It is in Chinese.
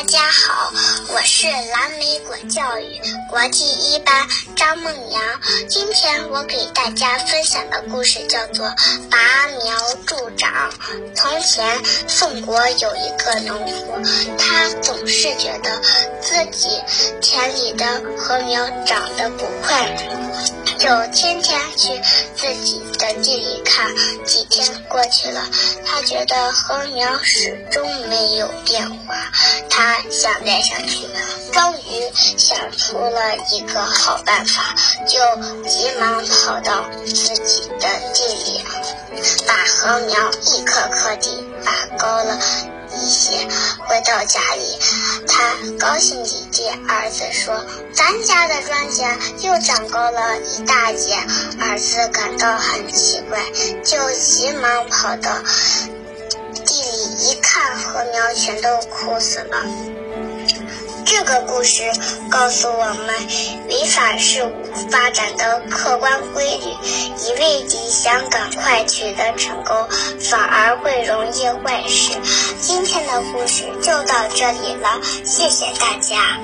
大家好，我是蓝莓果教育国际一班张梦阳。今天我给大家分享的故事叫做《拔苗助长》。从前，宋国有一个农夫，他总是觉得自己田里的禾苗长得不快，就天天去自己的地里看。几天过去了，他觉得禾苗始终没有变化。想来想去，终于想出了一个好办法，就急忙跑到自己的地里，把禾苗一颗颗地拔高了一些。回到家里，他高兴地对儿子说：“咱家的庄稼又长高了一大截。”儿子感到很奇怪，就急忙跑到。一看，禾苗全都枯死了。这个故事告诉我们，违反事物发展的客观规律，一味地想赶快取得成功，反而会容易坏事。今天的故事就到这里了，谢谢大家。